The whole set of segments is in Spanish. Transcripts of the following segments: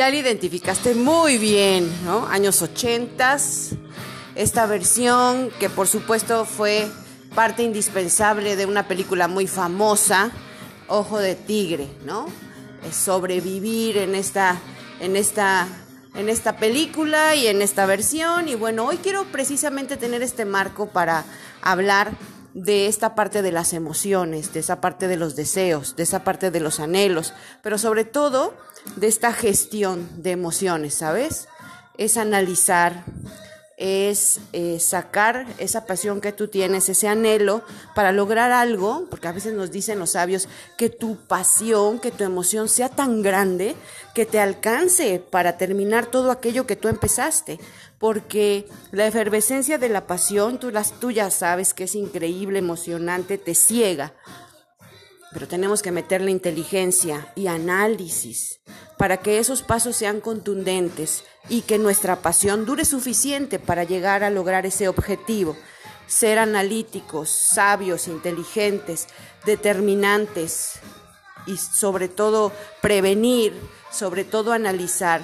ya la identificaste muy bien, ¿no? Años 80, esta versión que por supuesto fue parte indispensable de una película muy famosa, Ojo de Tigre, ¿no? sobrevivir en esta, en esta, en esta película y en esta versión. Y bueno, hoy quiero precisamente tener este marco para hablar de esta parte de las emociones, de esa parte de los deseos, de esa parte de los anhelos, pero sobre todo de esta gestión de emociones, ¿sabes? Es analizar, es eh, sacar esa pasión que tú tienes, ese anhelo para lograr algo, porque a veces nos dicen los sabios que tu pasión, que tu emoción sea tan grande que te alcance para terminar todo aquello que tú empezaste, porque la efervescencia de la pasión, tú, las, tú ya sabes que es increíble, emocionante, te ciega, pero tenemos que meterle inteligencia y análisis para que esos pasos sean contundentes y que nuestra pasión dure suficiente para llegar a lograr ese objetivo. Ser analíticos, sabios, inteligentes, determinantes y sobre todo prevenir, sobre todo analizar,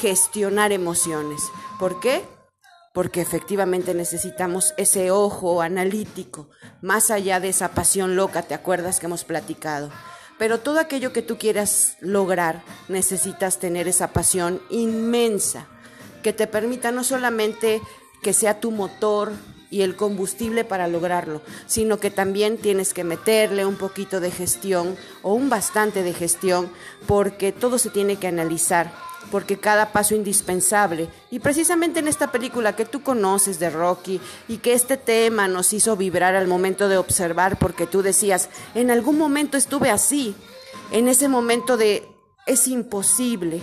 gestionar emociones. ¿Por qué? Porque efectivamente necesitamos ese ojo analítico, más allá de esa pasión loca, ¿te acuerdas que hemos platicado? Pero todo aquello que tú quieras lograr, necesitas tener esa pasión inmensa, que te permita no solamente que sea tu motor y el combustible para lograrlo, sino que también tienes que meterle un poquito de gestión o un bastante de gestión, porque todo se tiene que analizar porque cada paso indispensable, y precisamente en esta película que tú conoces de Rocky y que este tema nos hizo vibrar al momento de observar, porque tú decías, en algún momento estuve así, en ese momento de, es imposible,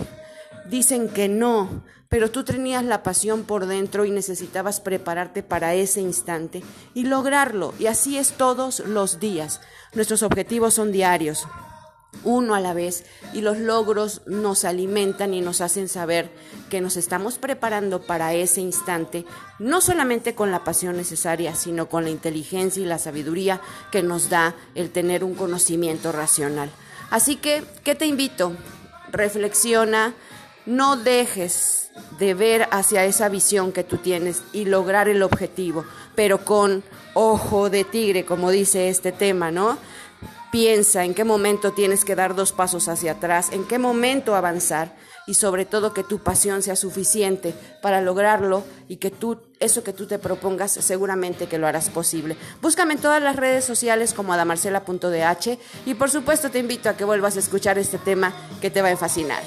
dicen que no, pero tú tenías la pasión por dentro y necesitabas prepararte para ese instante y lograrlo, y así es todos los días. Nuestros objetivos son diarios uno a la vez y los logros nos alimentan y nos hacen saber que nos estamos preparando para ese instante, no solamente con la pasión necesaria, sino con la inteligencia y la sabiduría que nos da el tener un conocimiento racional. Así que, ¿qué te invito? Reflexiona, no dejes de ver hacia esa visión que tú tienes y lograr el objetivo, pero con ojo de tigre, como dice este tema, ¿no? Piensa en qué momento tienes que dar dos pasos hacia atrás, en qué momento avanzar y sobre todo que tu pasión sea suficiente para lograrlo y que tú eso que tú te propongas seguramente que lo harás posible. Búscame en todas las redes sociales como adamarcela.dh y por supuesto te invito a que vuelvas a escuchar este tema que te va a fascinar.